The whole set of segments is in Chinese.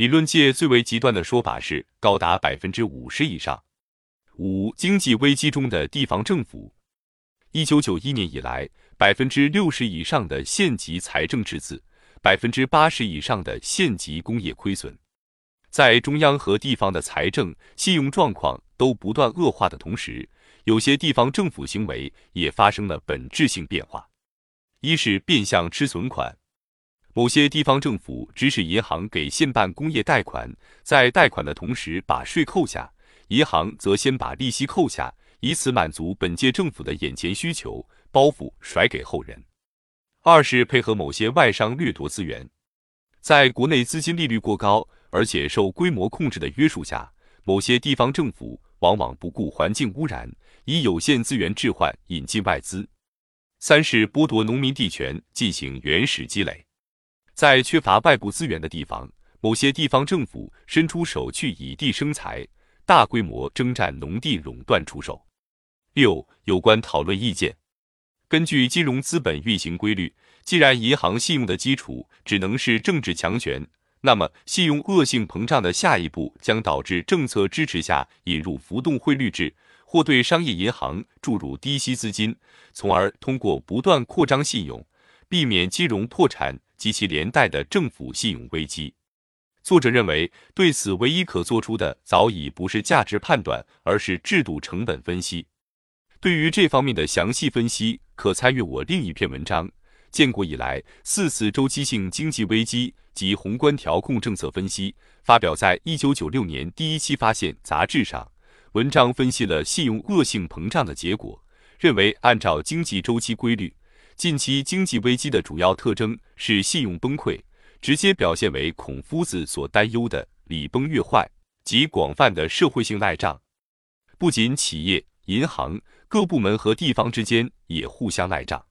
理论界最为极端的说法是高达百分之五十以上。五、经济危机中的地方政府。一九九一年以来，百分之六十以上的县级财政赤字，百分之八十以上的县级工业亏损。在中央和地方的财政信用状况都不断恶化的同时，有些地方政府行为也发生了本质性变化。一是变相吃存款，某些地方政府指使银行给县办工业贷款，在贷款的同时把税扣下，银行则先把利息扣下，以此满足本届政府的眼前需求，包袱甩给后人。二是配合某些外商掠夺资源，在国内资金利率过高。而且受规模控制的约束下，某些地方政府往往不顾环境污染，以有限资源置换引进外资。三是剥夺农民地权，进行原始积累。在缺乏外部资源的地方，某些地方政府伸出手去以地生财，大规模征占农地，垄断出售。六、有关讨论意见。根据金融资本运行规律，既然银行信用的基础只能是政治强权。那么，信用恶性膨胀的下一步将导致政策支持下引入浮动汇率制，或对商业银行注入低息资金，从而通过不断扩张信用，避免金融破产及其连带的政府信用危机。作者认为，对此唯一可做出的早已不是价值判断，而是制度成本分析。对于这方面的详细分析，可参阅我另一篇文章。建国以来四次周期性经济危机及宏观调控政策分析，发表在一九九六年第一期《发现》杂志上。文章分析了信用恶性膨胀的结果，认为按照经济周期规律，近期经济危机的主要特征是信用崩溃，直接表现为孔夫子所担忧的“礼崩乐坏”及广泛的社会性赖账。不仅企业、银行、各部门和地方之间也互相赖账。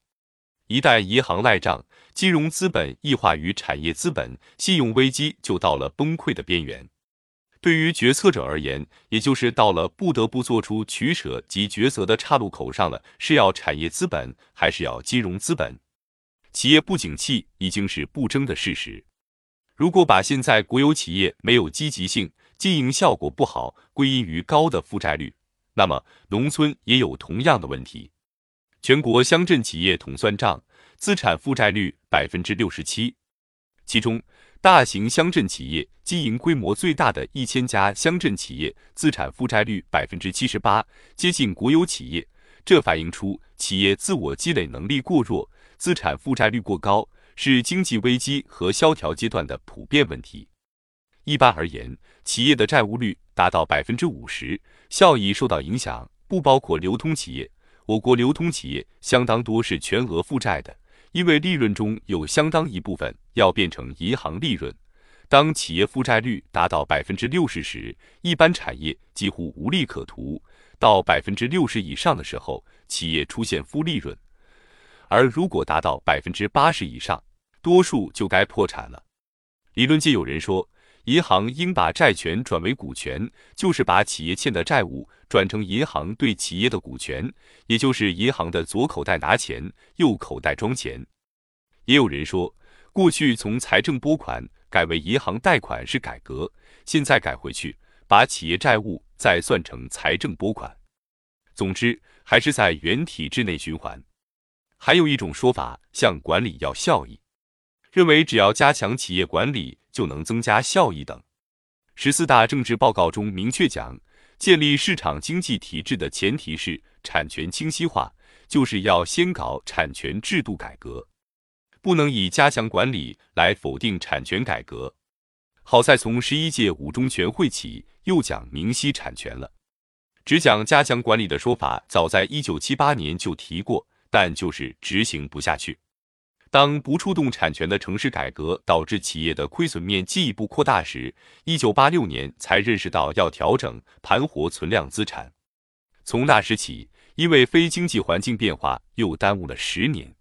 一旦银行赖账，金融资本异化于产业资本，信用危机就到了崩溃的边缘。对于决策者而言，也就是到了不得不做出取舍及抉择的岔路口上了：是要产业资本，还是要金融资本？企业不景气已经是不争的事实。如果把现在国有企业没有积极性、经营效果不好归因于高的负债率，那么农村也有同样的问题。全国乡镇企业统算账，资产负债率百分之六十七，其中大型乡镇企业经营规模最大的一千家乡镇企业资产负债率百分之七十八，接近国有企业。这反映出企业自我积累能力过弱，资产负债率过高，是经济危机和萧条阶段的普遍问题。一般而言，企业的债务率达到百分之五十，效益受到影响，不包括流通企业。我国流通企业相当多是全额负债的，因为利润中有相当一部分要变成银行利润。当企业负债率达到百分之六十时，一般产业几乎无利可图；到百分之六十以上的时候，企业出现负利润；而如果达到百分之八十以上，多数就该破产了。理论界有人说。银行应把债权转为股权，就是把企业欠的债务转成银行对企业的股权，也就是银行的左口袋拿钱，右口袋装钱。也有人说，过去从财政拨款改为银行贷款是改革，现在改回去，把企业债务再算成财政拨款。总之，还是在原体制内循环。还有一种说法，向管理要效益，认为只要加强企业管理。就能增加效益等。十四大政治报告中明确讲，建立市场经济体制的前提是产权清晰化，就是要先搞产权制度改革，不能以加强管理来否定产权改革。好在从十一届五中全会起，又讲明晰产权了。只讲加强管理的说法，早在一九七八年就提过，但就是执行不下去。当不触动产权的城市改革导致企业的亏损面进一步扩大时，一九八六年才认识到要调整盘活存量资产。从那时起，因为非经济环境变化，又耽误了十年。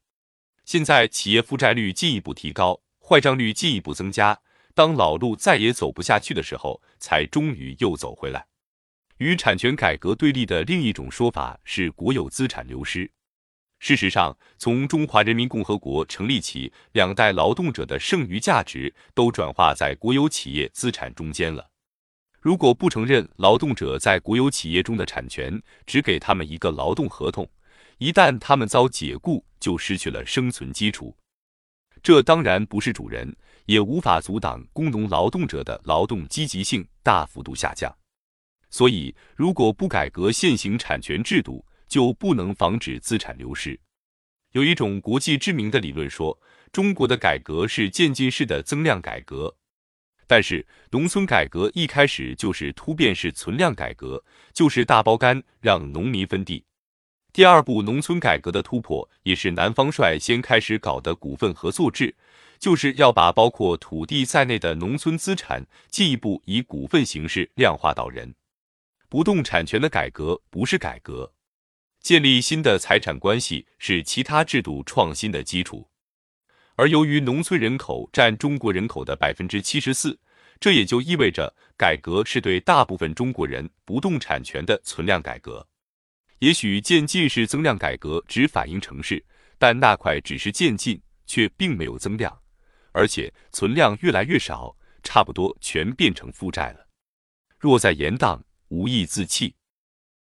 现在企业负债率进一步提高，坏账率进一步增加，当老路再也走不下去的时候，才终于又走回来。与产权改革对立的另一种说法是国有资产流失。事实上，从中华人民共和国成立起，两代劳动者的剩余价值都转化在国有企业资产中间了。如果不承认劳动者在国有企业中的产权，只给他们一个劳动合同，一旦他们遭解雇，就失去了生存基础。这当然不是主人，也无法阻挡工农劳动者的劳动积极性大幅度下降。所以，如果不改革现行产权制度，就不能防止资产流失。有一种国际知名的理论说，中国的改革是渐进式的增量改革。但是，农村改革一开始就是突变式存量改革，就是大包干让农民分地。第二步农村改革的突破，也是南方率先开始搞的股份合作制，就是要把包括土地在内的农村资产进一步以股份形式量化到人。不动产权的改革不是改革。建立新的财产关系是其他制度创新的基础，而由于农村人口占中国人口的百分之七十四，这也就意味着改革是对大部分中国人不动产权的存量改革。也许渐进式增量改革只反映城市，但那块只是渐进，却并没有增量，而且存量越来越少，差不多全变成负债了。若在延宕，无益自弃。